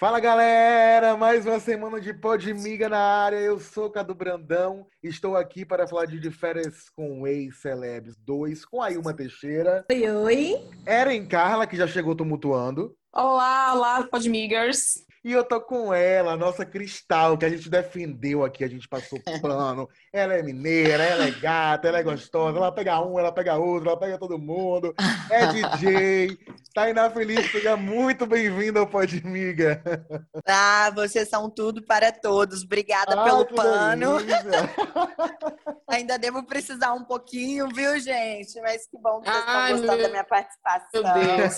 Fala galera, mais uma semana de Podmiga na área. Eu sou Cadu Brandão, estou aqui para falar de, de férias com ex-celebs 2 com a Ilma Teixeira. Oi, oi. Eren Carla, que já chegou tumultuando. Olá, olá, Podmigers. E eu tô com ela, a nossa Cristal, que a gente defendeu aqui, a gente passou plano. Ela é mineira, ela é gata, ela é gostosa, ela pega um, ela pega outro, ela pega todo mundo. É DJ. Tainá Feliz, seja muito bem-vinda ao Podmiga. Ah, vocês são tudo para todos. Obrigada Ah, pelo pano. Ainda devo precisar um pouquinho, viu, gente? Mas que bom que vocês estão Ai, gostando meu- da minha participação. Meu Deus.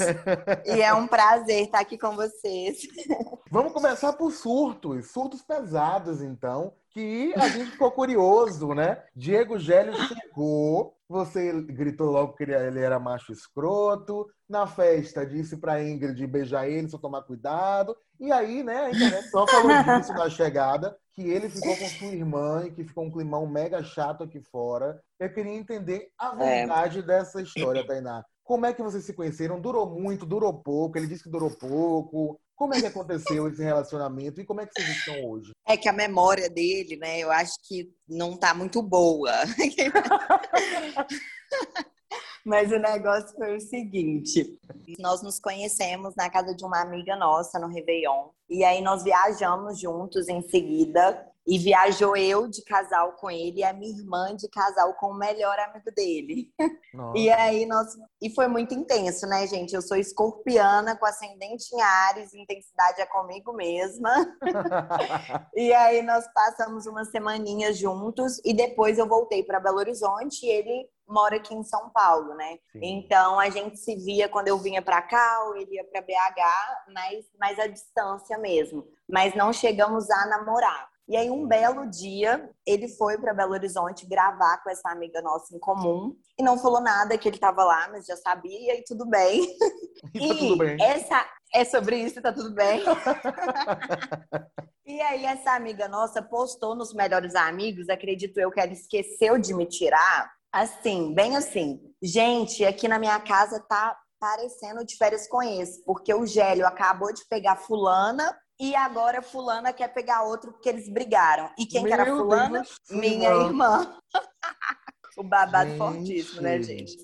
E é um prazer estar aqui com vocês. Vamos começar por surtos, surtos pesados, então, que a gente ficou curioso, né? Diego Gélio chegou, você gritou logo que ele era macho escroto, na festa disse pra Ingrid beijar ele, só tomar cuidado, e aí, né, a internet só falou disso na chegada, que ele ficou com sua irmã e que ficou um climão mega chato aqui fora. Eu queria entender a É. verdade dessa história, Tainá. Como é que vocês se conheceram? Durou muito, durou pouco? Ele disse que durou pouco. Como é que aconteceu esse relacionamento e como é que vocês estão hoje? É que a memória dele, né, eu acho que não tá muito boa. Mas o negócio foi o seguinte: nós nos conhecemos na casa de uma amiga nossa no Réveillon. E aí nós viajamos juntos em seguida. E viajou eu de casal com ele e a minha irmã de casal com o melhor amigo dele. Nossa. E aí nós. E foi muito intenso, né, gente? Eu sou escorpiana com ascendente em Ares, intensidade é comigo mesma. E aí nós passamos uma semaninha juntos e depois eu voltei para Belo Horizonte e ele mora aqui em São Paulo, né? Sim. Então a gente se via quando eu vinha para cá, ou ele ia para BH, mas mais à distância mesmo. Mas não chegamos a namorar. E aí um belo dia ele foi para Belo Horizonte gravar com essa amiga nossa em comum e não falou nada que ele estava lá, mas já sabia e tudo bem. E tá tudo bem. essa é sobre isso, tá tudo bem. E aí, essa amiga nossa postou nos Melhores Amigos, acredito eu que ela esqueceu de me tirar. Assim, bem assim. Gente, aqui na minha casa tá parecendo de férias com esse, porque o Gélio acabou de pegar fulana e agora fulana quer pegar outro porque eles brigaram. E quem que era fulana? Deus, Minha irmã. o babado Gente. fortíssimo, né, gente?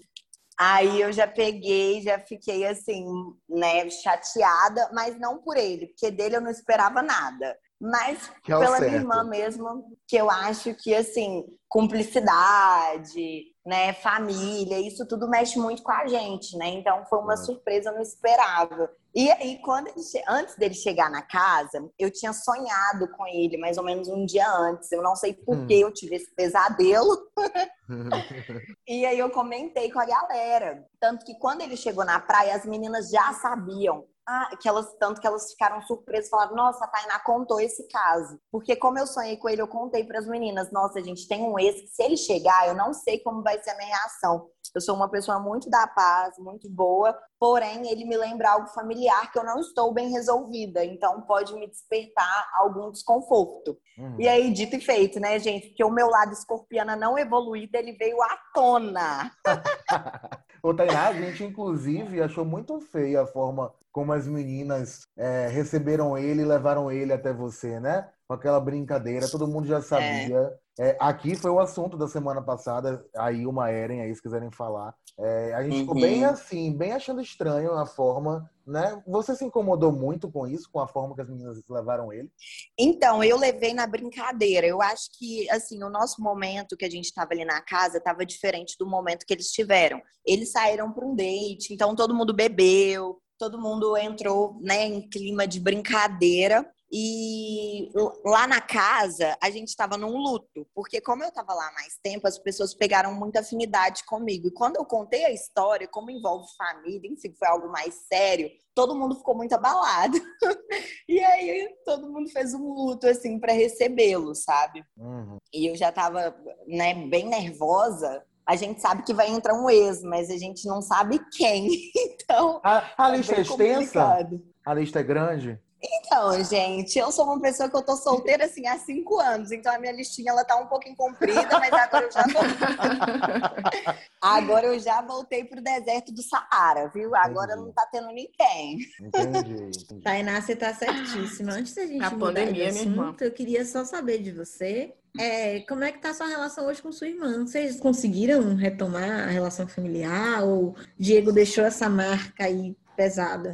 Aí eu já peguei, já fiquei assim, né, chateada, mas não por ele, porque dele eu não esperava nada. Mas é pela minha irmã mesmo, que eu acho que, assim, cumplicidade, né, família, isso tudo mexe muito com a gente, né? Então foi uma Claro. surpresa, eu não esperava. E aí, quando ele antes dele chegar na casa, eu tinha sonhado com ele mais ou menos um dia antes. Eu não sei por Hum. que eu tive esse pesadelo. E aí eu comentei com a galera. Tanto que quando ele chegou na praia, as meninas já sabiam. Ah, que elas, tanto que elas ficaram surpresas e falaram: Nossa, a Tainá contou esse caso. Porque, como eu sonhei com ele, eu contei para as meninas: Nossa, a gente tem um ex que, se ele chegar, eu não sei como vai ser a minha reação. Eu sou uma pessoa muito da paz, muito boa, porém, ele me lembra algo familiar que eu não estou bem resolvida. Então, pode me despertar algum desconforto. Hum. E aí, dito e feito, né, gente? Porque o meu lado escorpiana não evoluído, ele veio à tona. Ô, Tainá, a gente inclusive achou muito feia a forma como as meninas é, receberam ele e levaram ele até você, né? Com aquela brincadeira, todo mundo já sabia. É, aqui foi o assunto da semana passada, aí uma Eren aí, se quiserem falar. É, a gente ficou Uhum. bem assim, bem achando estranho a forma, né? Você se incomodou muito com isso, com a forma que as meninas levaram ele? Então, eu levei na brincadeira. Eu acho que, assim, o nosso momento que a gente estava ali na casa estava diferente do momento que eles tiveram. Eles saíram para um date, então todo mundo bebeu, todo mundo entrou, né, em clima de brincadeira. E lá na casa, a gente estava num luto, porque como eu estava lá há mais tempo, as pessoas pegaram muita afinidade comigo. E quando eu contei a história, como envolve família, enfim, foi algo mais sério, todo mundo ficou muito abalado. e aí todo mundo fez um luto assim para recebê-lo, sabe? Uhum. E eu já estava, né, bem nervosa. A gente sabe que vai entrar um ex, mas a gente não sabe quem. Então, A, a é lista é extensa? A lista é grande? Então, gente, eu sou uma pessoa que eu tô solteira assim há cinco anos, então a minha listinha ela tá um pouquinho comprida, mas agora eu já tô... agora eu já voltei pro deserto do Saara, viu? Agora entendi. não tá tendo ninguém. Entendi. Tainá, você tá certíssima. Antes da gente a mudar pandemia, de assunto, eu queria só saber de você. É, como é que tá a sua relação hoje com sua irmã? Vocês conseguiram retomar a relação familiar ou Diego deixou essa marca aí pesada?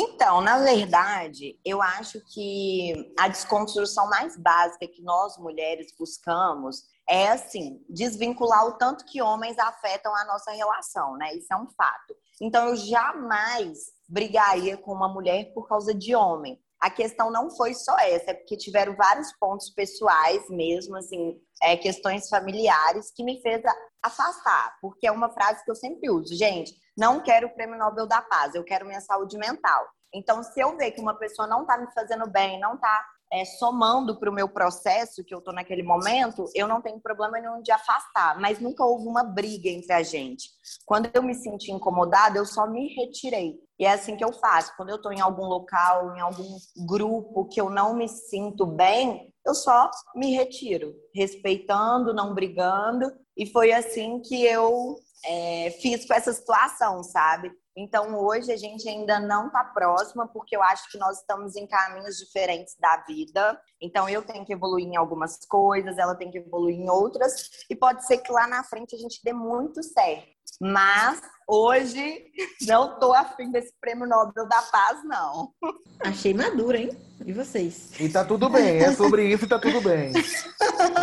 Então, na verdade, eu acho que a desconstrução mais básica que nós mulheres buscamos é assim, desvincular o tanto que homens afetam a nossa relação, né? Isso é um fato. Então, eu jamais brigaria com uma mulher por causa de homem. A questão não foi só essa, é porque tiveram vários pontos pessoais mesmo, assim, é, questões familiares que me fez afastar, porque é uma frase que eu sempre uso, gente, não quero o prêmio Nobel da Paz, eu quero minha saúde mental. Então, se eu ver que uma pessoa não está me fazendo bem, não está é, somando para o meu processo que eu estou naquele momento, eu não tenho problema nenhum de afastar, mas nunca houve uma briga entre a gente. Quando eu me senti incomodada, eu só me retirei. E é assim que eu faço. Quando eu estou em algum local, em algum grupo que eu não me sinto bem, eu só me retiro, respeitando, não brigando. E foi assim que eu é, fiz com essa situação, sabe? Então, hoje a gente ainda não está próxima, porque eu acho que nós estamos em caminhos diferentes da vida. Então, eu tenho que evoluir em algumas coisas, ela tem que evoluir em outras, e pode ser que lá na frente a gente dê muito certo. Mas hoje não estou afim desse prêmio Nobel da Paz, não. Achei madura, hein? E vocês? E tá tudo bem, é sobre isso e tá tudo bem.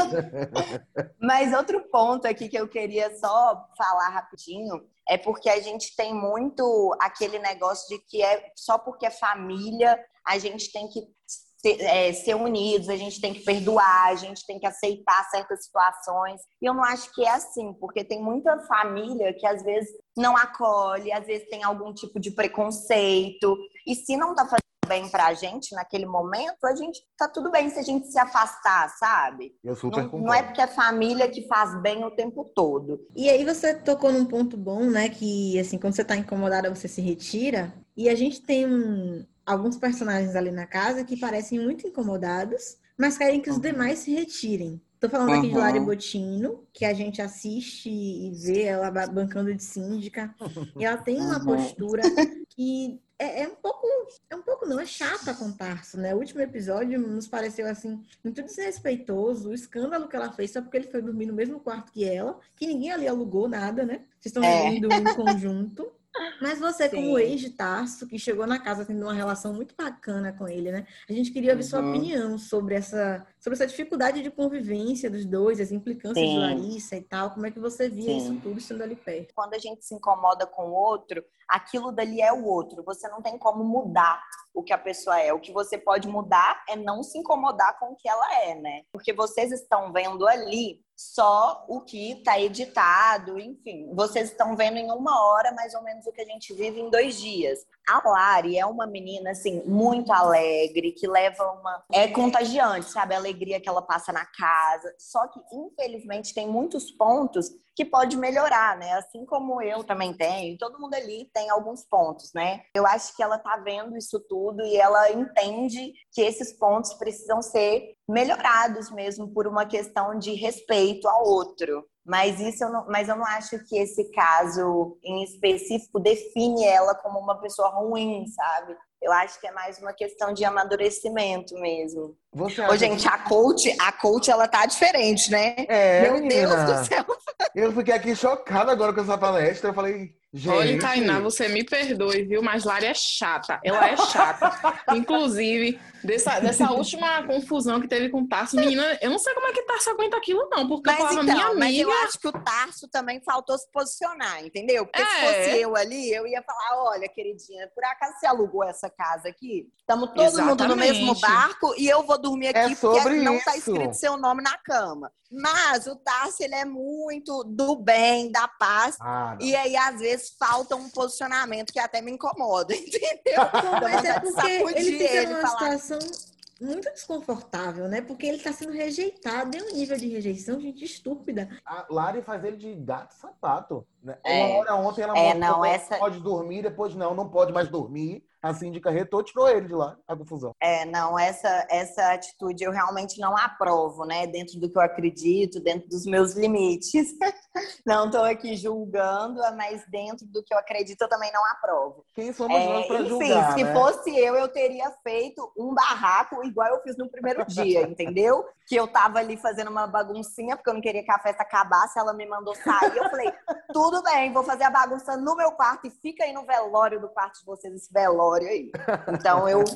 Mas outro ponto aqui que eu queria só falar rapidinho é porque a gente tem muito aquele negócio de que é só porque é família, a gente tem que ser, é, ser, unidos, a gente tem que perdoar, a gente tem que aceitar certas situações. E eu não acho que é assim, porque tem muita família que às vezes não acolhe, às vezes tem algum tipo de preconceito. E se não tá fazendo bem pra gente naquele momento, a gente tá tudo bem se a gente se afastar, sabe? Eu super não, não é porque é família que faz bem o tempo todo. E aí você tocou num ponto bom, né? Que assim, quando você tá incomodada, você se retira. E a gente tem um, alguns personagens ali na casa que parecem muito incomodados, mas querem que os demais se retirem. Tô falando uhum. aqui de Lari Botino, que a gente assiste e vê ela bancando de síndica. E ela tem uma uhum. postura que é, é, um pouco, é um pouco não, é chata com Tarso, né? O último episódio nos pareceu assim muito desrespeitoso, o escândalo que ela fez só porque ele foi dormir no mesmo quarto que ela, que ninguém ali alugou nada, né? Vocês estão é. dormindo em conjunto. Mas você, Sim. como ex de Tarso, que chegou na casa tendo uma relação muito bacana com ele, né? A gente queria ouvir uhum. sua opinião sobre essa, sobre essa dificuldade de convivência dos dois, as implicâncias Sim. de Larissa e tal. Como é que você via Sim. isso tudo estando ali perto? Quando a gente se incomoda com o outro, aquilo dali é o outro. Você não tem como mudar o que a pessoa é. O que você pode mudar é não se incomodar com o que ela é, né? Porque vocês estão vendo ali só o que está editado, enfim. Vocês estão vendo em uma hora mais ou menos o que a gente vive em dois dias. A Lari é uma menina, assim, muito alegre, que leva uma. É contagiante, sabe? A alegria que ela passa na casa. Só que, infelizmente, tem muitos pontos que pode melhorar, né? Assim como eu também tenho, todo mundo ali tem alguns pontos, né? Eu acho que ela tá vendo isso tudo e ela entende que esses pontos precisam ser melhorados mesmo por uma questão de respeito ao outro. Mas isso eu não, mas eu não acho que esse caso em específico define ela como uma pessoa ruim, sabe? Eu acho que é mais uma questão de amadurecimento mesmo. Você Ô, gente, que... a coach, a coach, ela tá diferente, né? É, Meu menina. Deus do céu. Eu fiquei aqui chocada agora com essa palestra. Eu falei, Gente. Olha, Tainá, você me perdoe, viu? Mas Lari é chata. Ela é chata. Inclusive, dessa, dessa última confusão que teve com o Tarso, menina, eu não sei como é que Tarso aguenta aquilo, não. Porque mas, eu falava, então, minha amiga. Mas eu acho que o Tarso também faltou se posicionar, entendeu? Porque é. se fosse eu ali, eu ia falar: olha, queridinha, por acaso você alugou essa casa aqui? Estamos todo Exatamente. mundo no mesmo barco e eu vou dormir aqui é porque não está escrito seu nome na cama. Mas o Tarso, ele é muito do bem, da paz. Ah, e aí, às vezes, falta um posicionamento que até me incomoda, entendeu? Mas é porque ele fica numa falar... situação muito desconfortável, né? Porque ele tá sendo rejeitado. É um nível de rejeição, gente, estúpida. A Lari faz ele de gato sapato. Né? É. Uma hora ontem ela É, mostrou não, essa- pode dormir, depois não, não pode mais dormir. A síndica retou, tirou ele de lá, a confusão. É, não, essa, essa atitude eu realmente não aprovo, né? Dentro do que eu acredito, dentro dos meus limites. Não estou aqui julgando, mas dentro do que eu acredito eu também não aprovo. Quem somos É, nós para enfim, julgar, se né? fosse eu, eu teria feito um barraco igual eu fiz no primeiro dia, entendeu? Que eu tava ali fazendo uma baguncinha, porque eu não queria que a festa acabasse, ela me mandou sair. Eu falei, tudo bem, vou fazer a bagunça no meu quarto e fica aí no velório do quarto de vocês, esse velório aí. Então eu.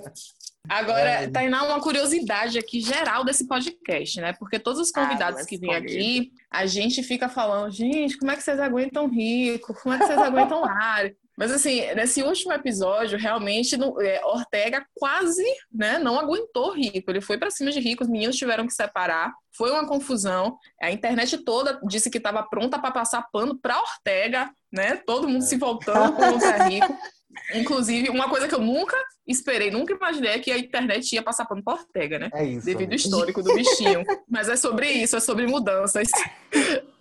Agora, É. Tainá, uma curiosidade aqui geral desse podcast, né? Porque todos os convidados Ai, que vêm aqui, a gente fica falando, gente, como é que vocês aguentam rico? Como é que vocês aguentam área? Mas assim, nesse último episódio, realmente, no- é, Ortega quase né, não aguentou Rico. Ele foi pra cima de Rico, os meninos tiveram que separar. Foi uma confusão. A internet toda disse que estava pronta para passar pano pra Ortega, né? Todo mundo se voltando contra Rico. Inclusive, uma coisa que eu nunca esperei, nunca imaginei é que a internet ia passar pano pra Ortega, né? É isso. Devido ao histórico do bichinho. Mas é sobre isso, é sobre mudanças.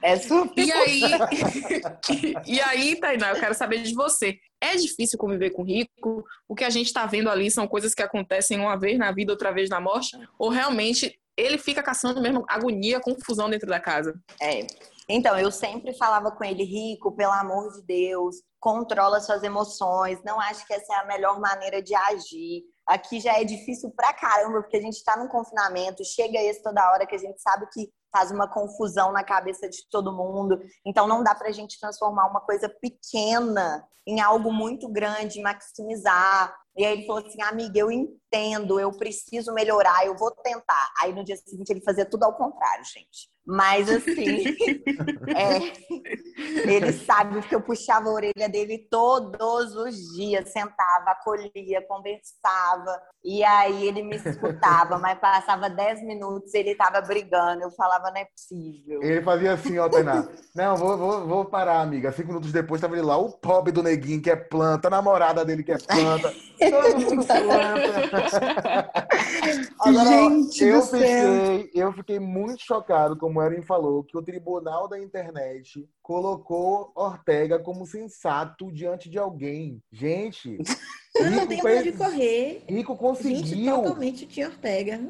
É super. E aí, e aí, Tainá, eu quero saber de você. É difícil conviver com rico? O que a gente tá vendo ali são coisas que acontecem uma vez na vida, outra vez na morte? Ou realmente ele fica caçando mesmo agonia, confusão dentro da casa? É. Então, eu sempre falava com ele, Rico, pelo amor de Deus, controla suas emoções. Não acho que essa é a melhor maneira de agir. Aqui já é difícil pra caramba, porque a gente tá num confinamento, chega esse toda hora que a gente sabe que faz uma confusão na cabeça de todo mundo. Então não dá pra gente transformar uma coisa pequena em algo muito grande, maximizar. E aí ele falou assim, amiga, eu entendo, eu preciso melhorar, eu vou tentar. Aí no dia seguinte ele fazia tudo ao contrário, gente. Mas assim, é, ele sabe que eu puxava a orelha dele todos os dias, sentava, acolhia, conversava. E aí ele me escutava, mas passava 10 minutos ele tava brigando. Eu falava, não é possível. Ele fazia assim, ó, Tainá. Não, vou, vou, vou parar, amiga. Cinco minutos depois tava ele lá, o pobre do neguinho que é planta, a namorada dele que é planta. Todo mundo planta. Agora, Gente eu do céu. fiquei, eu fiquei muito chocado, como o Erin falou, que o Tribunal da Internet colocou Ortega como sensato diante de alguém. Gente, Eu não tenho onde fez, correr. Rico Gente, conseguiu. totalmente tinha Ortega.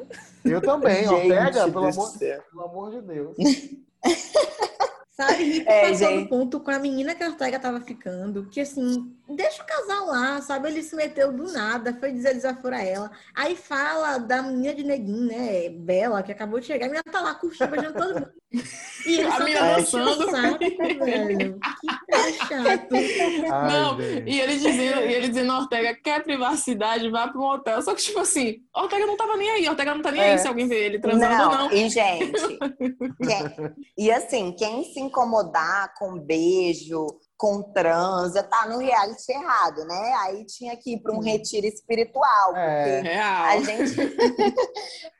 Eu também, Ortega, Gente pelo do amor, pelo amor de Deus. Sabe, Rico É, passou gente. no ponto com a menina que a Ortega tava ficando, que assim, deixa o casal lá, sabe? Ele se meteu do nada, foi dizer desafora ela. Aí fala da menina de neguinho, né? Bela, que acabou de chegar, a menina tá lá curtindo, beijando todo mundo. E ele A só menina tá dançando. saco, velho. Que chato. Ai, Não. E ele dizendo, e ele dizendo, Ortega, quer privacidade, vá para um hotel. Só que, tipo assim, Ortega não tava nem aí, Ortega não tá nem É. aí se alguém vê ele transando ou não. E, gente, quem- e assim, quem se incomodar com beijo, com transa, tá no reality errado, né? Aí tinha que ir para um retiro espiritual, É. porque Real. a gente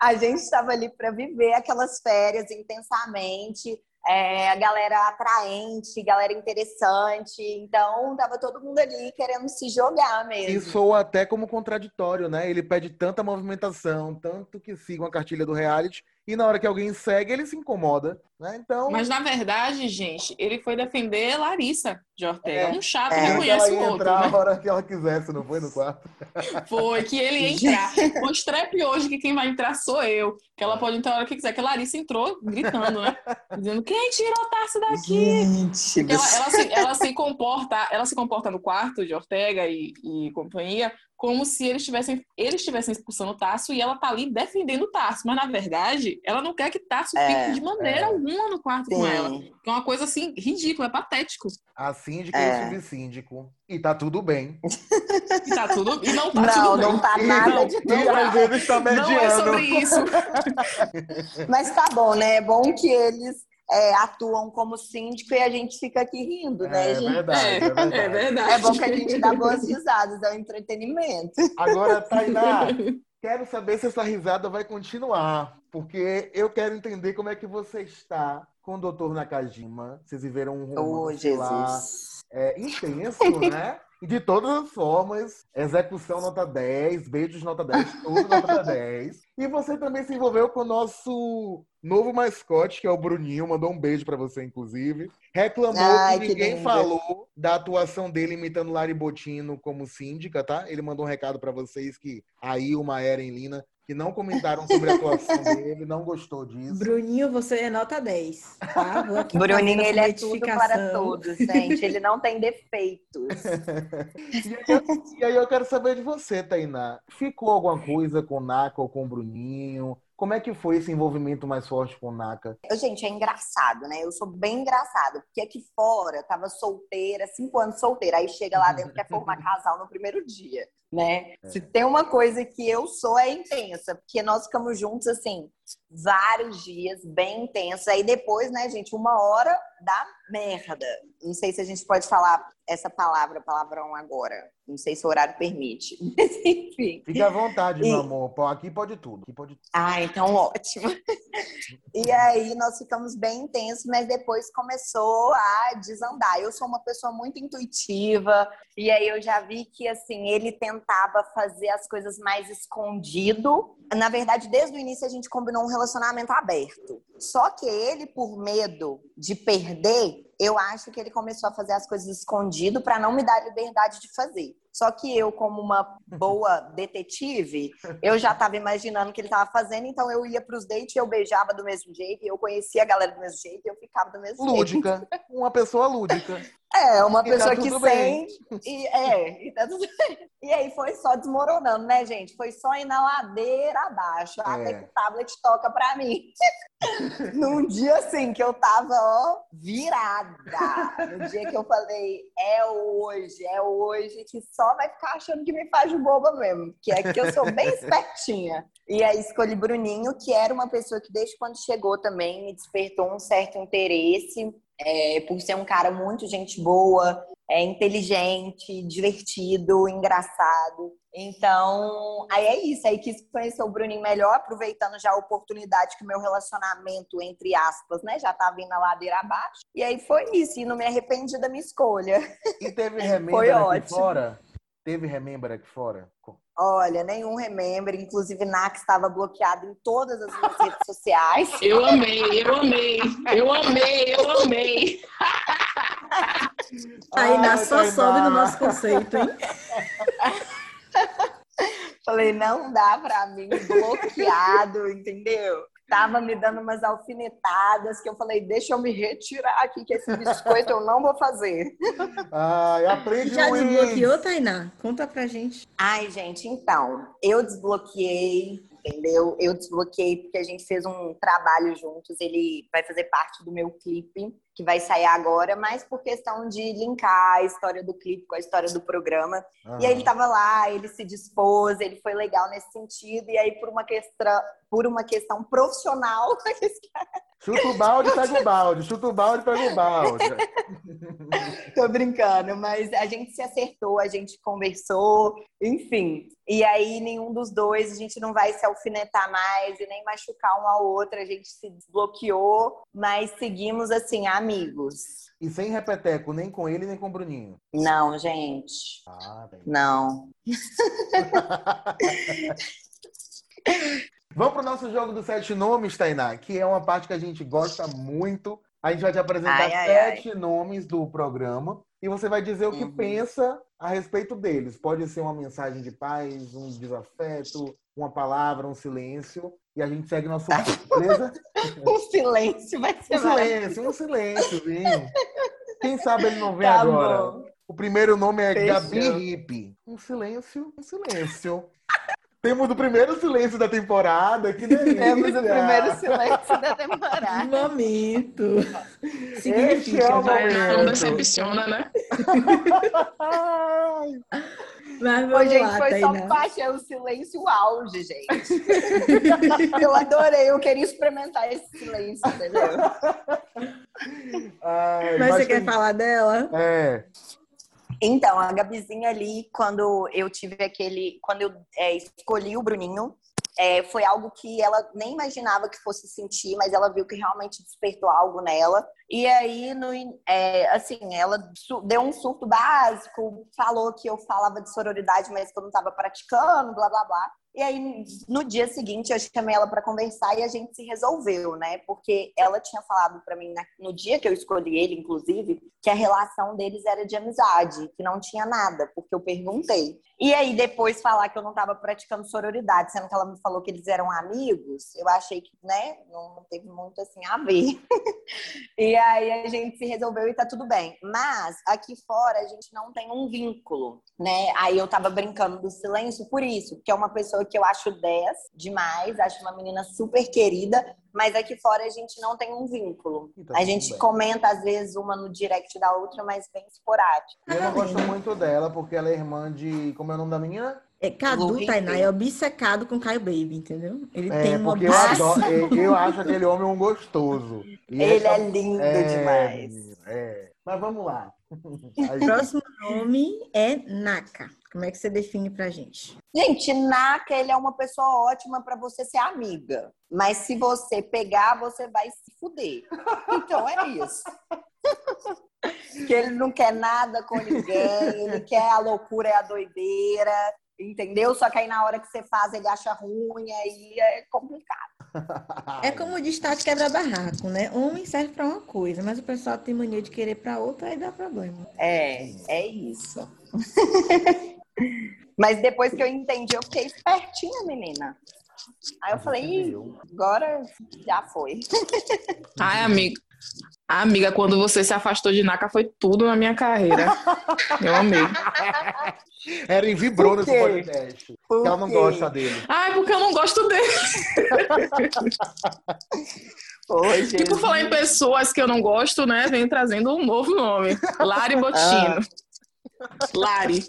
a gente estava ali para viver aquelas férias intensamente. é, a galera atraente, galera interessante. Então, tava todo mundo ali querendo se jogar E mesmo. soa até como contraditório, né? Ele pede tanta movimentação, tanto que sigam a cartilha do reality, e na hora que alguém segue, ele se incomoda, né? Então, Mas na verdade, gente, ele foi defender Larissa de Ortega. É. Um chato É. que dizendo que ela conhece o outro, entrar né? a hora que ela quisesse, não foi no quarto? Foi que ele ia entrar. Mostrei hoje que quem vai entrar sou eu. Que ela pode entrar a hora que quiser. Que a Larissa entrou gritando, né? Dizendo, quem tirou o Tarso daqui? Gente, ela, ela se, ela se comporta, ela se comporta no quarto de Ortega e, e companhia como se eles estivessem eles estivessem expulsando o Tarso e ela tá ali defendendo o Tarso. Mas, na verdade, ela não quer que Tarso É, fique de maneira é. alguma no quarto com ela. sim. Que é uma coisa, assim, ridícula, é patético. A síndica e É. o subsíndico. E tá tudo bem. E tá tudo... E não tá Não, tudo bem. não tá nada de E não às é. vezes tá Não é sobre isso. Mas tá bom, né? É bom que eles é, atuam como síndico e a gente fica aqui rindo, né, É gente? verdade, é verdade. É verdade. É bom que a gente dá boas risadas, é um entretenimento. Agora, Tainá, quero saber se essa risada vai continuar, porque eu quero entender como é que você está com o doutor Nakajima. Vocês viveram um romance lá Jesus. é, intenso, né? De todas as formas, execução nota 10, beijos nota 10, tudo nota 10. E você também se envolveu com o nosso novo mascote, que é o Bruninho, mandou um beijo para você, inclusive. Reclamou Ai, que ninguém falou da atuação dele imitando Lari Botino como síndica, tá? Ele mandou um recado para vocês que a Ilma, a Eren Lina, que não comentaram sobre a atuação dele, não gostou disso. Bruninho, você é nota 10. Tá? Bruninho, ele é tudo para todos, gente. Ele não tem defeitos. E aí, eu, e aí eu quero saber de você, Tainá. Ficou alguma coisa com o Naka ou com o Bruninho? Como é que foi esse envolvimento mais forte com o Naka? Eu, Gente, é engraçado, né? Eu sou bem engraçada, porque aqui fora eu tava solteira, cinco anos solteira, aí chega lá dentro quer formar casal no primeiro dia, né? Se tem uma coisa que eu sou é intensa, porque nós ficamos juntos assim vários dias, bem intensos. Aí depois, né, gente, uma hora dá merda. Não sei se a gente pode falar essa palavra, palavrão agora. Não sei se o horário permite. Mas enfim. Fique à vontade, E- meu amor. Aqui pode tudo. Aqui pode tudo. Ah, então ótimo. E aí nós ficamos bem intensos, mas depois começou a desandar. Eu sou uma pessoa muito intuitiva, e aí eu já vi que assim, ele tentava fazer as coisas mais escondido. Na verdade, desde o início a gente combinou um relacionamento aberto. Só que ele, por medo de perder, eu acho que ele começou a fazer as coisas escondido para não me dar liberdade de fazer. Só que eu, como uma boa detetive, eu já estava imaginando o que ele estava fazendo, então eu ia para os dates, eu beijava do mesmo jeito, eu conhecia a galera do mesmo jeito, eu ficava do mesmo jeito. Lúdica. Uma pessoa lúdica. É, uma E tá pessoa que tudo bem. sente. E, é, e tá tudo. E aí foi só desmoronando, né, gente? Foi só ir na ladeira abaixo. Até É. que o tablet toca pra mim. Num dia assim que eu tava, ó, virada. No dia que eu falei, é hoje, é hoje, que só vai ficar achando que me faz de boba mesmo. Que é que eu sou bem espertinha. E aí escolhi Bruninho, que era uma pessoa que desde quando chegou também me despertou um certo interesse é, por ser um cara muito gente boa, é inteligente, divertido, engraçado. Então, aí é isso. Aí quis conhecer o Bruninho melhor, aproveitando já a oportunidade que o meu relacionamento, entre aspas, né, já tava indo na ladeira abaixo. E aí foi isso, e não me arrependi da minha escolha. E teve remember Foi aqui ótimo. fora? Teve remember aqui fora? Olha, nenhum remember, inclusive Nax estava bloqueado em todas as minhas redes sociais. Eu amei, eu amei, eu amei, eu amei. Tainá Ai, só Tainá. sobe no nosso conceito, hein? Falei, não dá pra mim, bloqueado, entendeu? Tava me dando umas alfinetadas que eu falei, deixa eu me retirar aqui, que esse biscoito eu não vou fazer. Ai, aprende Já desbloqueou, Tainá? Conta pra gente. Ai, gente, então, eu desbloqueei, entendeu? Eu desbloqueei porque a gente fez um trabalho juntos. Ele vai fazer parte do meu clipe, que vai sair agora, mas por questão de linkar a história do clipe com a história do programa. E aí ele tava lá, ele se dispôs, ele foi legal nesse sentido. E aí, por uma questão, por uma questão profissional, Chuta o balde, pega o balde. Chuta o balde, pega o balde. Tô brincando, mas a gente se acertou, a gente conversou, enfim. E aí, nenhum dos dois, a gente não vai se alfinetar mais e nem machucar um ao outro. A gente se desbloqueou, mas seguimos assim, amigos. E sem repeteco, nem com ele, nem com o Bruninho. Não, gente. Ah, bem. Não. Vamos pro nosso jogo dos sete nomes, Tainá, que é uma parte que a gente gosta muito. A gente vai te apresentar Ai, ai, sete nomes do programa e você vai dizer o que Uhum. pensa a respeito deles. Pode ser uma mensagem de paz, um desafeto, uma palavra, um silêncio. E a gente segue nosso Tá. beleza? O silêncio vai ser Um silêncio, um silêncio, Quem sabe ele não vem Tá agora. bom. O primeiro nome é Fechou. Gabi Hip. Um silêncio, um silêncio. Temos o primeiro silêncio da temporada. Que delícia. Temos o primeiro silêncio da temporada. Momento. Significa. é o Vai, momento. não decepciona, né? Ai, Mas Ô, vamos gente, lá, foi só Tainá. baixar o silêncio o auge, gente. eu adorei, eu queria experimentar esse silêncio, entendeu? ai, Mas você quer tem- falar dela? É. Então, a Gabizinha ali, quando eu tive aquele. Quando eu é, escolhi o Bruninho, É, foi algo que ela nem imaginava que fosse sentir, mas ela viu que realmente despertou algo nela. E aí, no, é, assim, ela deu um surto básico, falou que eu falava de sororidade, mas que eu não estava praticando, blá blá blá. E aí, no dia seguinte, eu chamei ela para conversar e a gente se resolveu, né? Porque ela tinha falado para mim, no dia que eu escolhi ele, inclusive, que a relação deles era de amizade, que não tinha nada, porque eu perguntei. E aí, depois falar que eu não estava praticando sororidade, sendo que ela me falou que eles eram amigos, eu achei que, né, não teve muito assim a ver. e aí a gente se resolveu e tá tudo bem. Mas aqui fora a gente não tem um vínculo, né? Aí eu tava brincando do silêncio por isso, porque é uma pessoa que eu acho 10 demais, acho uma menina super querida, mas aqui fora a gente não tem um vínculo. Então, a gente bem. comenta às vezes uma no direct da outra, mas bem esporádico. Eu não gosto muito dela porque ela é irmã de. Como é o nome da menina? É, Cadu Tainá é obcecado com Caio Baby, entendeu? Ele é, tem uma porque eu, adoro, eu acho aquele homem um gostoso. E ele essa... é lindo é, demais. É. Mas vamos lá. O próximo nome é Naka. Como é que você define pra gente? Gente, Naka, ele é uma pessoa ótima para você ser amiga. Mas se você pegar, você vai se fuder. Então é isso. que ele não quer nada com ninguém, ele quer a loucura e a doideira, entendeu? Só que aí na hora que você faz, ele acha ruim, aí é complicado. É como diz Tati quebra-barraco, né? Homem serve para uma coisa, mas o pessoal tem mania de querer para outra, aí dá problema. É, é isso. Mas depois que eu entendi, eu fiquei espertinha, menina. Aí eu falei, agora já foi. Ai, amiga. Amiga, quando você se afastou de Naka, foi tudo na minha carreira. Eu amei. Era em vibrou nesse podcast. Porque ela não gosta dele. Ai, porque eu não gosto dele. Oi, e por falar em pessoas que eu não gosto, né? Vem trazendo um novo nome. Lari Botino. Ah. Lari.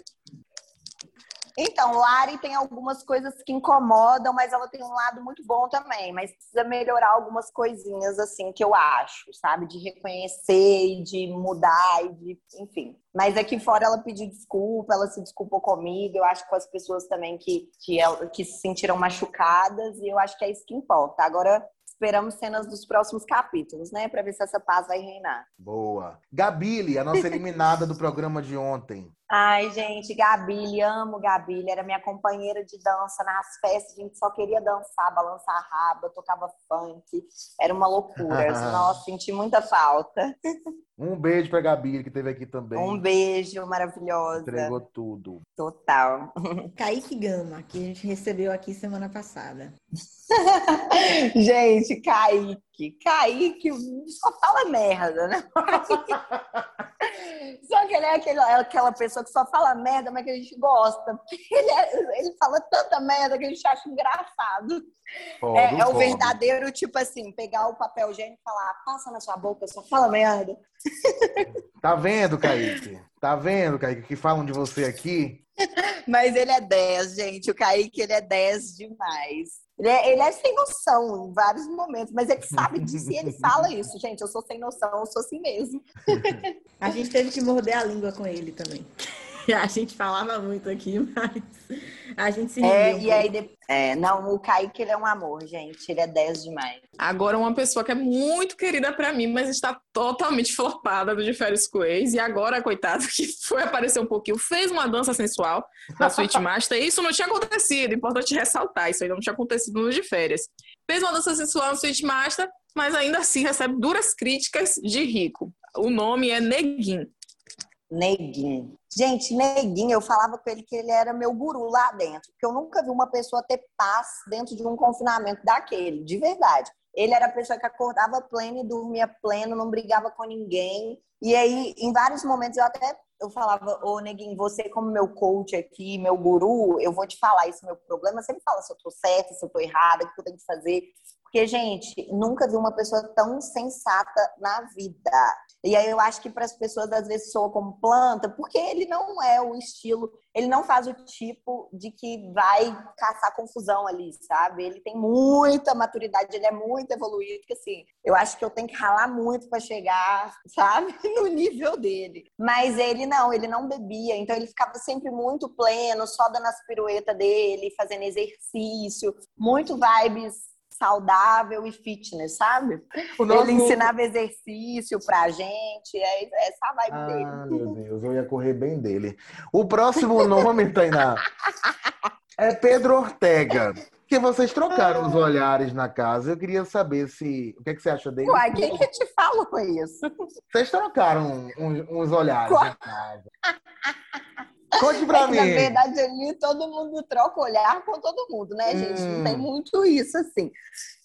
Então, Lari tem algumas coisas que incomodam, mas ela tem um lado muito bom também. Mas precisa melhorar algumas coisinhas, assim, que eu acho, sabe? De reconhecer e de mudar de, enfim. Mas aqui fora ela pediu desculpa, ela se desculpou comigo, eu acho com as pessoas também que, que, que se sentiram machucadas, e eu acho que é isso que importa. Agora, esperamos cenas dos próximos capítulos, né? Para ver se essa paz vai reinar. Boa. Gabile, a nossa eliminada do programa de ontem. Ai, gente, Gabile, amo Gabile, era minha companheira de dança nas festas, a gente só queria dançar, balançar raba, tocava funk, era uma loucura. Nossa, senti muita falta. Um beijo pra Gabi, que teve aqui também. Um beijo, maravilhosa. Entregou tudo. Total. Kaique Gama, que a gente recebeu aqui semana passada. gente, Kaique. Kaique só fala merda, né? só que ele é, aquele, é aquela pessoa que só fala merda, mas que a gente gosta. Ele, é, ele fala tanta merda que a gente acha engraçado. é, é o verdadeiro, tipo assim, pegar o papel higiênico e falar, passa na sua boca, só fala merda. Tá vendo, Kaique? Tá vendo, Kaique, que falam de você aqui? Mas ele é 10, gente. O Kaique, ele é 10 demais. Ele é, ele é, sem noção em vários momentos, mas ele sabe disso e ele fala isso. Gente, eu sou sem noção, eu sou assim mesmo. A gente teve que morder a língua com ele também. A gente falava muito aqui, mas a gente se É, um e aí, é, não, o Kaique, ele é um amor, gente. Ele é 10 demais. Agora, uma pessoa que é muito querida para mim, mas está totalmente flopada do de férias com ex. E agora, coitado, que foi aparecer um pouquinho, fez uma dança sensual na Suite Master. E isso não tinha acontecido, importante ressaltar. Isso aí não tinha acontecido no de férias. Fez uma dança sensual na Suite Master, mas ainda assim recebe duras críticas de rico. O nome é Neguin. Neguinho. Gente, Neguinho, eu falava com ele que ele era meu guru lá dentro, porque eu nunca vi uma pessoa ter paz dentro de um confinamento daquele, de verdade. Ele era a pessoa que acordava pleno e dormia pleno, não brigava com ninguém. E aí, em vários momentos, eu até eu falava, ô Neguinho, você como meu coach aqui, meu guru, eu vou te falar esse meu problema. Você me fala se eu tô certa, se eu tô errada, o que eu tenho que fazer. Porque, gente, nunca vi uma pessoa tão sensata na vida. E aí eu acho que para as pessoas às vezes soa como planta, porque ele não é o estilo, ele não faz o tipo de que vai caçar confusão ali, sabe? Ele tem muita maturidade, ele é muito evoluído, que assim, eu acho que eu tenho que ralar muito para chegar, sabe, no nível dele. Mas ele não, ele não bebia, então ele ficava sempre muito pleno, só dando as piruetas dele, fazendo exercício, muito vibes saudável e fitness, sabe? Nosso... Ele ensinava exercício pra gente, é essa a vibe ah, dele. Meu Deus, eu ia correr bem dele. O próximo nome, Tainá, é Pedro Ortega. Que vocês trocaram os olhares na casa. Eu queria saber se. O que, é que você acha dele? Uai, quem que te falou isso? Vocês trocaram uns, uns olhares na casa. Conte pra é mim. na verdade, ali todo mundo troca olhar com todo mundo, né, gente? Hum. Não tem hum. muito isso, assim.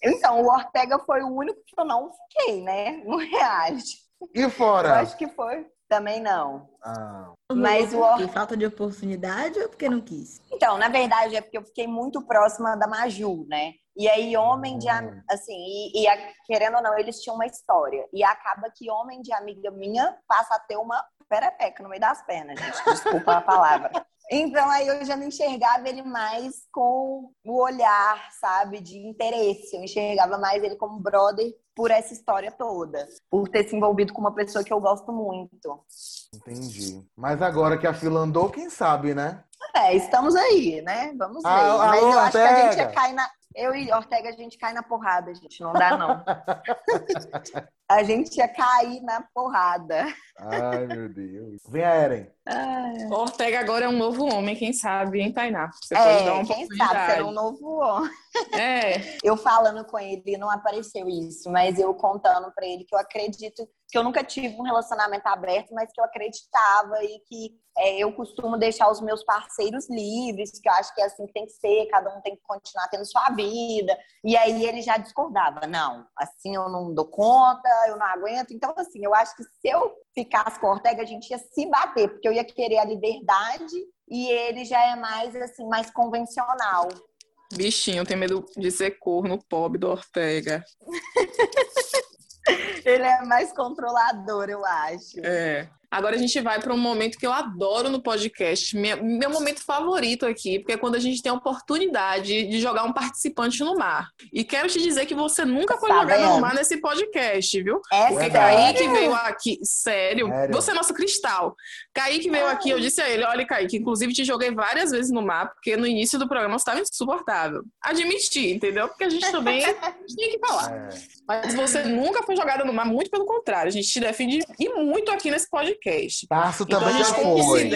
Então, o Ortega foi o único que eu não fiquei, né? No reality. E fora? Eu acho que foi. Também não. Ah. Mas o Or... Falta de oportunidade ou porque não quis? Então, na verdade, é porque eu fiquei muito próxima da Maju, né? E aí, homem de. Hum. Assim, e, e, querendo ou não, eles tinham uma história. E acaba que homem de amiga minha passa a ter uma perepeca no meio das pernas, gente. Desculpa a palavra. Então aí eu já não enxergava ele mais com o olhar, sabe, de interesse. Eu enxergava mais ele como brother por essa história toda, por ter se envolvido com uma pessoa que eu gosto muito. Entendi. Mas agora que a fila andou, quem sabe, né? É, estamos aí, né? Vamos ver. Ah, Mas eu acho que a gente ia cair na. Eu e Ortega, a gente cai na porrada, gente. Não dá, não. a gente ia cair na porrada. Ai, meu Deus. Vem a Eren. Ai. Ortega agora é um novo homem, quem sabe, hein, Tainá? Você é, dar uma quem sabe será um novo homem. É. Eu falando com ele, não apareceu isso, mas eu contando para ele que eu acredito que eu nunca tive um relacionamento aberto, mas que eu acreditava e que é, eu costumo deixar os meus parceiros livres, que eu acho que é assim que tem que ser, cada um tem que continuar tendo sua vida. E aí ele já discordava, não, assim eu não dou conta, eu não aguento. Então, assim, eu acho que se eu ficasse com o Ortega, a gente ia se bater, porque eu ia querer a liberdade e ele já é mais, assim, mais convencional. Bichinho, tem medo de ser corno pobre do Ortega. Ele é mais controlador, eu acho. É. Agora a gente vai para um momento que eu adoro no podcast, meu, meu, momento favorito aqui, porque é quando a gente tem a oportunidade de jogar um participante no mar. E quero te dizer que você nunca foi tá jogado no mar nesse podcast, viu? É porque Kaique veio aqui, sério, sério, você é nosso cristal. Kaique veio aqui, eu disse a ele, olha Kaique, inclusive te joguei várias vezes no mar, porque no início do programa você estava insuportável. Admitir, entendeu? Porque a gente também tinha que falar. É. Mas você nunca foi jogada no mar, muito pelo contrário, a gente te defende e muito aqui nesse podcast podcast. Tarso então, também já foi.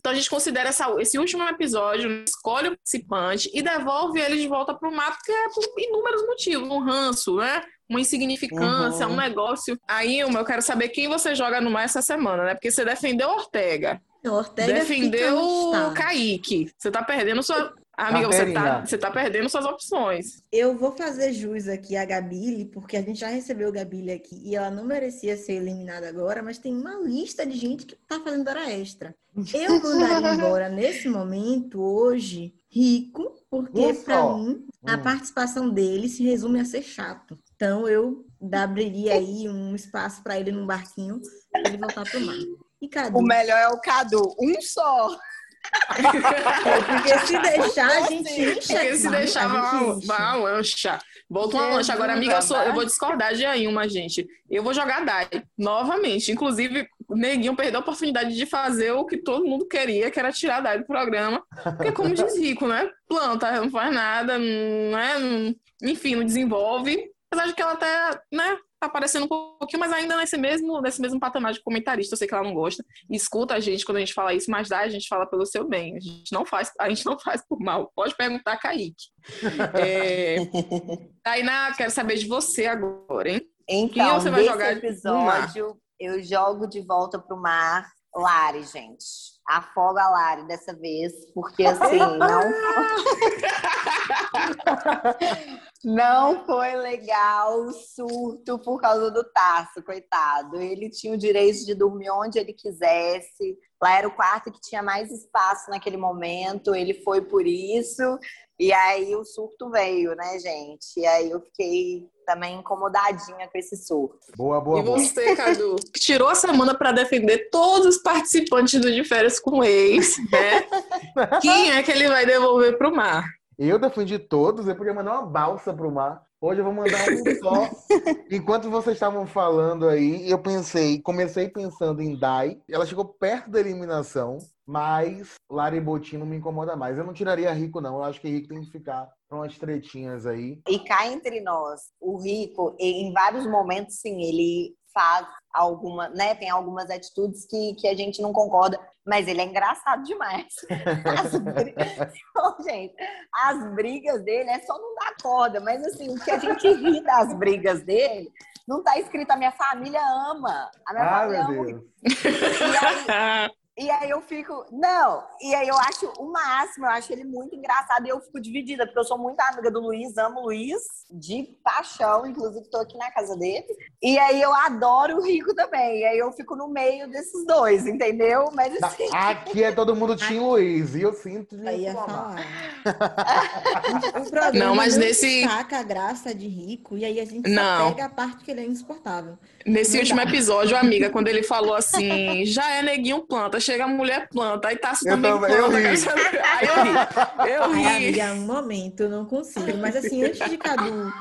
Então a gente considera essa, esse último episódio, escolhe o participante e devolve ele de volta para o mapa, porque é por inúmeros motivos. Um ranço, né? Uma insignificância, uhum. um negócio. Aí, eu quero saber quem você joga no mar essa semana, né? Porque você defendeu Ortega. Ortega defendeu o Kaique. Você tá perdendo sua, Amiga, você tá, você tá perdendo suas opções. Eu vou fazer jus aqui a Gabile, porque a gente já recebeu a Gabile aqui e ela não merecia ser eliminada agora, mas tem uma lista de gente que tá fazendo hora extra. Eu mandaria embora nesse momento, hoje, rico, porque para mim a hum. participação dele se resume a ser chato. Então eu abriria aí um espaço para ele num barquinho para ele voltar pro mar. E Cadu? O melhor é o Cadu, um só. É, porque se deixar, a gente enche. Porque se deixar, vai uma lancha. Volta uma lancha. Agora, amiga, eu, sou, eu vou discordar de aí uma, gente. Eu vou jogar DAI novamente. Inclusive, o Neguinho perdeu a oportunidade de fazer o que todo mundo queria, que era tirar a DAI do programa. Porque, como diz Rico, né? Planta, não faz nada, não é, enfim, não desenvolve. Apesar de que ela até, né, tá aparecendo um pouquinho, mas ainda nesse mesmo, nesse mesmo patamar de comentarista. Eu sei que ela não gosta. E escuta a gente quando a gente fala isso, mas dá, a gente fala pelo seu bem. A gente não faz, a gente não faz por mal. Pode perguntar Kaique. é... Tainá, quero saber de você agora, hein? Então, Quem você vai jogar episódio, eu jogo de volta pro mar Lari, gente. Afoga a Lari dessa vez, porque assim, não. Não foi legal o surto por causa do Tasso, coitado. Ele tinha o direito de dormir onde ele quisesse. Lá era o quarto que tinha mais espaço naquele momento. Ele foi por isso. E aí o surto veio, né, gente? E aí eu fiquei também incomodadinha com esse surto. Boa, boa, E boa. você, Cadu, que tirou a semana para defender todos os participantes do De Férias com o Ex, né? Quem é que ele vai devolver pro mar? Eu defendi todos, eu podia mandar uma balsa pro mar. Hoje eu vou mandar um só. Enquanto vocês estavam falando aí, eu pensei, comecei pensando em Dai. Ela chegou perto da eliminação, mas Lara e Botinho não me incomoda mais. Eu não tiraria Rico, não. Eu acho que Rico tem que ficar pra umas tretinhas aí. E cá entre nós, o Rico, em vários momentos, sim, ele faz alguma, né? Tem algumas atitudes que, que a gente não concorda, mas ele é engraçado demais. As brigas, Ô, gente, as brigas dele é só não dar corda, mas assim, o que a gente ri das brigas dele, não tá escrito a minha família ama. A minha Ah, família meu ama. Deus. E aí, e aí eu fico, não, e aí eu acho o máximo, eu acho ele muito engraçado e eu fico dividida, porque eu sou muito amiga do Luiz, amo o Luiz, de paixão, inclusive tô aqui na casa dele. E aí eu adoro o Rico também, e aí eu fico no meio desses dois, entendeu? Mas assim, Aqui é todo mundo Tim Luiz, e eu sinto de ia informar. falar. o Não, mas nesse- destaca a graça de rico e aí a gente Não. só pega a parte que ele é insuportável. Nesse Não último dá. episódio, amiga, quando ele falou assim, já é neguinho planta, chega a mulher planta, aí tá Eu também eu planta. ri. quero saber. Aí eu ri. Eu Ai, ri. amiga, um momento, eu não consigo. Mas assim, antes de Cadu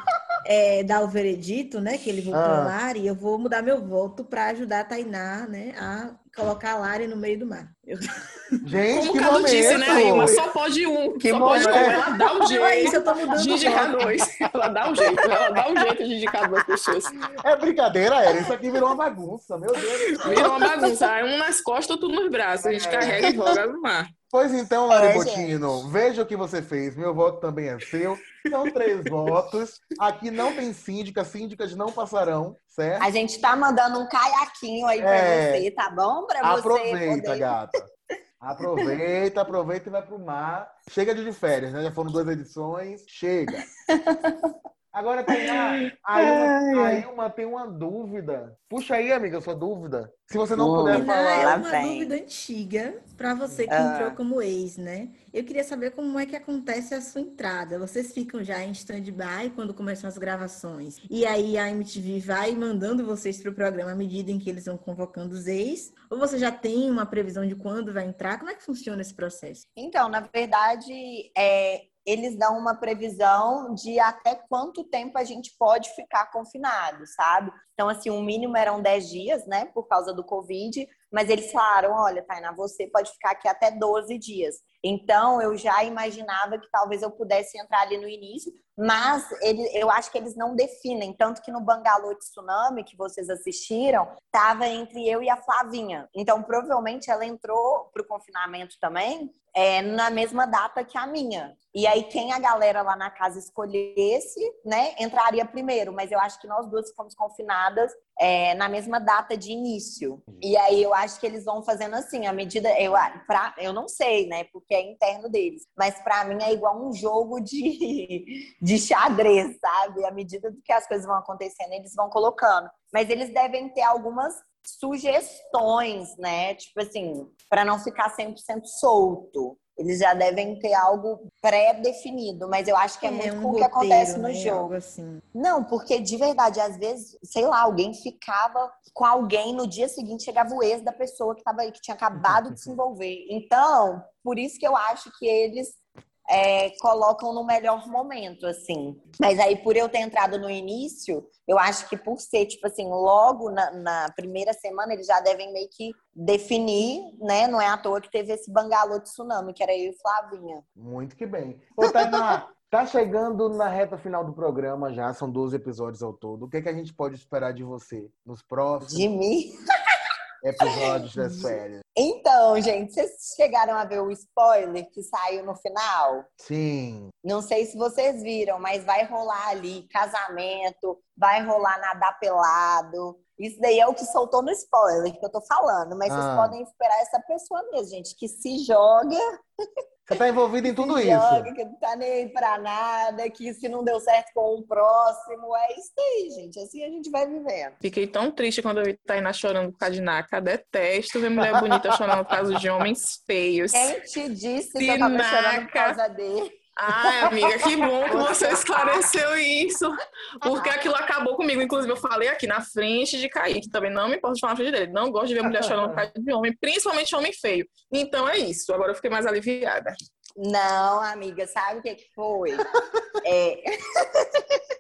é, dar o veredito, né, que ele votou Ah. a Lari, eu vou mudar meu voto para ajudar a Tainá, né, a colocar a Lari no meio do mar. Eu- Gente, Como que Cadu momento! disse, né, Rima? Só pode um. Que só pode um. Ela dá um Não é jeito isso, eu tô mudando de indicar dois. Ela dá um jeito. Ela dá um jeito de indicar duas pessoas. É brincadeira, era. Isso aqui virou uma bagunça, meu Deus. Vira uma bagunça. Um nas costas, outro nos braços. A gente É. carrega e joga no mar. Pois então, Lari É, Botino, veja o que você fez. Meu voto também é seu. São três votos. Aqui não tem síndica, síndicas não passarão, certo? a gente tá mandando um caiaquinho aí pra É. você, tá bom? Pra você Aproveita, gata. Aproveita, aproveita e vai pro mar. Chega de férias, né? Já foram duas edições. Chega. Agora, Tainá, a Ilma, a Ilma tem uma dúvida. Puxa aí, amiga, sua dúvida. Se você não puder falar. é Lá uma vem. dúvida antiga para você que Ah. entrou como ex, né? Eu queria saber como é que acontece a sua entrada. Vocês ficam já em stand-by quando começam as gravações. E aí a MTV vai mandando vocês para o programa à medida em que eles vão convocando os ex? Ou você já tem uma previsão de quando vai entrar? Como é que funciona esse processo? Então, na verdade, é, eles dão uma previsão de até quanto tempo a gente pode ficar confinado, sabe? Então, assim, o mínimo eram 10 dias, né, por causa do Covid, mas eles falaram, olha, Tainá, você pode ficar aqui até 12 dias. Então, eu já imaginava que talvez eu pudesse entrar ali no início, mas ele, eu acho que eles não definem, tanto que no Bangalô de Tsunami, que vocês assistiram, estava entre eu e a Flavinha. Então, provavelmente ela entrou para o confinamento também é, na mesma data que a minha. E aí, quem a galera lá na casa escolhesse, né, entraria primeiro. Mas eu acho que nós duas fomos confinadas é, na mesma data de início. E aí, eu acho que eles vão fazendo assim, à medida. Eu, pra, eu não sei, né, porque é interno deles. Mas para mim é igual um jogo de, de xadrez, sabe? À medida que as coisas vão acontecendo, eles vão colocando. Mas eles devem ter algumas sugestões, né? Tipo assim, para não ficar 100% solto. Eles já devem ter algo pré-definido, mas eu acho que é, muito com o que acontece no né? jogo. Assim. Não, porque de verdade, às vezes, sei lá, alguém ficava com alguém no dia seguinte chegava o ex da pessoa que tava aí, que tinha acabado de se envolver. Então, por isso que eu acho que eles é, colocam no melhor momento, assim. Mas aí, por eu ter entrado no início, eu acho que por ser, tipo assim, logo na, na primeira semana, eles já devem meio que definir, né? Não é à toa que teve esse bangalô de tsunami, que era eu e Flavinha. Muito que bem. Ô, Tainá, tá chegando na reta final do programa já, são 12 episódios ao todo. O que, é que a gente pode esperar de você nos próximos De mim. episódios das férias? Então, gente, vocês chegaram a ver o spoiler que saiu no final? Sim. Não sei se vocês viram, mas vai rolar ali casamento, vai rolar nadar pelado. Isso daí é o que soltou no spoiler que eu tô falando. Mas Ah. vocês podem esperar essa pessoa mesmo, gente, que se joga. Você tá envolvido em tudo isso. joga, que não tá nem pra nada, que se não deu certo com o próximo, é isso aí, gente. Assim a gente vai vivendo. Fiquei tão triste quando eu vi Tainá chorando por causa de Naca. Detesto ver mulher bonita chorando por causa de homens feios. Quem te disse que eu tava chorando por causa dele? Ai, amiga, que bom que você esclareceu isso. Porque aquilo acabou comigo. Inclusive, eu falei aqui na frente de Kaique. Também não me importa de falar na frente dele. Não gosto de ver mulher chorando por causa de homem, principalmente homem feio. Então é isso. Agora eu fiquei mais aliviada. Não, amiga, sabe o que, que foi? É...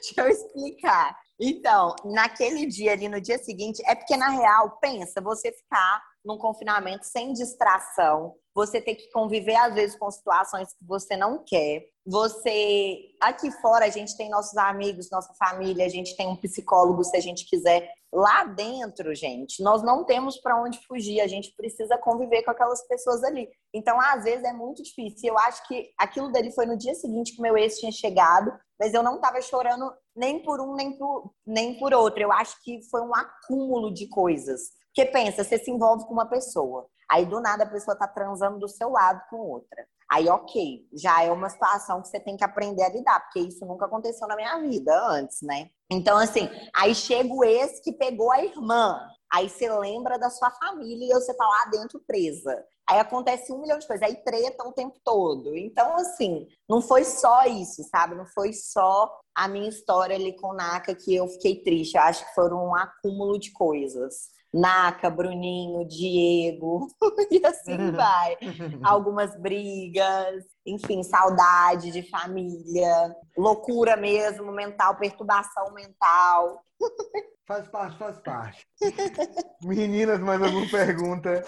Deixa eu explicar. Então, naquele dia ali, no dia seguinte, é porque, na real, pensa, você ficar num confinamento sem distração, você ter que conviver, às vezes, com situações que você não quer. Você. Aqui fora, a gente tem nossos amigos, nossa família, a gente tem um psicólogo, se a gente quiser. Lá dentro, gente, nós não temos para onde fugir, a gente precisa conviver com aquelas pessoas ali. Então, às vezes, é muito difícil. Eu acho que aquilo dali foi no dia seguinte que meu ex tinha chegado, mas eu não estava chorando nem por um, nem por, nem por outro. Eu acho que foi um acúmulo de coisas. Porque pensa, você se envolve com uma pessoa, aí do nada a pessoa tá transando do seu lado com outra. Aí, ok, já é uma situação que você tem que aprender a lidar, porque isso nunca aconteceu na minha vida antes, né? Então, assim, aí chega o ex que pegou a irmã. Aí você lembra da sua família e você tá lá dentro presa. Aí acontece um milhão de coisas, aí treta o tempo todo. Então, assim, não foi só isso, sabe? Não foi só a minha história ali com Naka que eu fiquei triste. Eu acho que foram um acúmulo de coisas. Naka, Bruninho, Diego, e assim vai. Algumas brigas, enfim, saudade de família, loucura mesmo, mental, perturbação mental. Faz parte, faz parte. Meninas, mais alguma pergunta?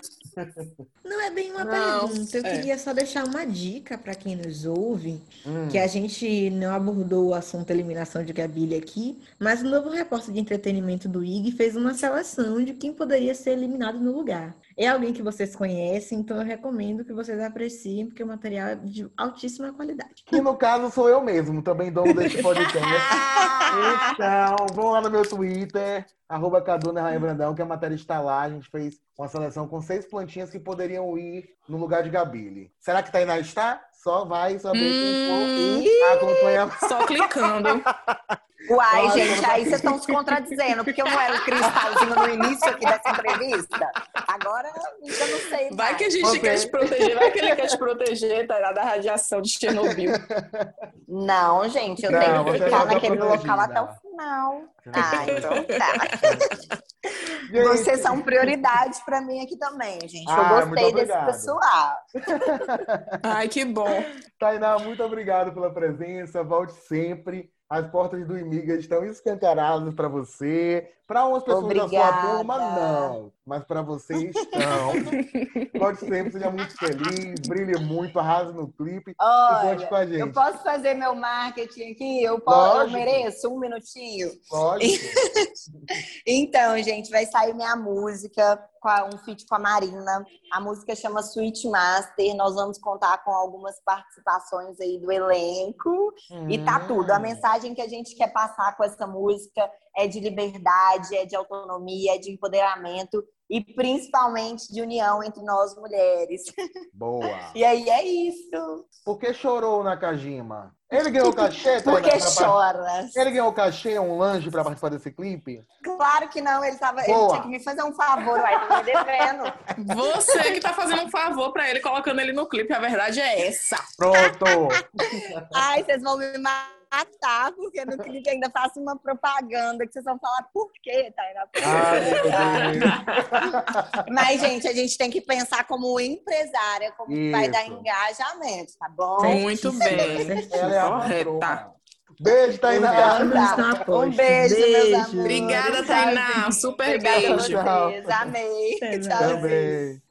Não é bem uma Não, pergunta. Eu é. queria só deixar uma dica para quem nos ouve, Hum. que a gente não abordou o assunto eliminação de Gabilha aqui, mas o novo repórter de entretenimento do IG fez uma seleção de quem poderia ser eliminado no lugar. É alguém que vocês conhecem, então eu recomendo que vocês apreciem, porque o material é de altíssima qualidade. Que no caso sou eu mesmo, também dono desse podcast. Então, vão lá no meu Twitter, arroba Caduna Rainha Brandão, que a matéria está lá. A gente fez uma seleção com seis plantinhas que poderiam ir no lugar de Gabile. Será que Tainá está? Só vai saber Hum. quem for acompanhar. Só clicando. Uai, Olha, gente, aí vocês estão se contradizendo, porque eu não era um cristalzinho no início aqui dessa entrevista. Agora eu não sei. Vai mais. que a gente Ok. quer te proteger, vai que ele quer te proteger tá, da radiação de Chernobyl. Não, gente, eu Não, tenho que já ficar tá naquele protegida. local até o final. Ah, então tá. Gente, Vocês são prioridade pra mim aqui também, gente. Eu Ah, gostei desse pessoal. Ai, que bom. Tainá, muito obrigado pela presença. Volte sempre. As portas do Imiga estão escancaradas para você. Para umas pessoas da sua Obrigada. turma, não. Mas para você estão. Volte sempre, seja muito feliz, brilhe muito, arrase no clipe e conte com a Olha, gente. eu posso fazer meu marketing aqui? Eu, posso, eu mereço um minutinho? Lógico. Então, gente, vai sair minha música um feat com a Marina. A música chama Sweet Master. Nós vamos contar com algumas participações aí do elenco. E tá Hum. tudo. A mensagem que a gente quer passar com essa música é de liberdade, é de autonomia, é de empoderamento e principalmente de união entre nós mulheres. Boa. E aí é isso. Por que chorou na Kajima? Ele ganhou cachê? Pra par- chora. Ele ganhou cachê, um lanche para participar desse clipe? Claro que não, ele, tava, ele Boa. tinha que me fazer um favor, uai, tá me devendo. Você que tá fazendo um favor pra ele, colocando ele no clipe. A verdade é essa. Pronto. Ai, vocês vão me matar, porque no clipe ainda faço uma propaganda que vocês vão falar por quê, Tainá? Ai, Deus. Mas, gente, a gente tem que pensar como empresária, como que vai dar Isso. engajamento, tá bom? Muito bem. Ela é a Correta. Beijo, Tainá. Um beijo, meus Beijo. amores. Obrigada, Tainá. Super Obrigada beijo. vocês. Amei. Tchau. Também.